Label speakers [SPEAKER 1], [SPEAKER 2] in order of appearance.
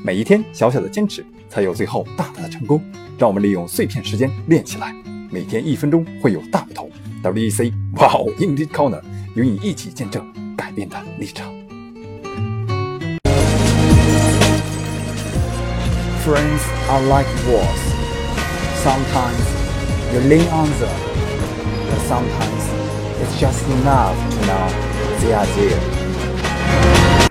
[SPEAKER 1] 每一天小小的坚持，才有最后大大的成功。让我们利用碎片时间练起来，每天一分钟会有大不同。WEC w o w e r Energy p o n e r 与你一起见证改变的历程。Friends are like walls. Sometimes you lean on them, but sometimes it's just enough to know the y a r e there.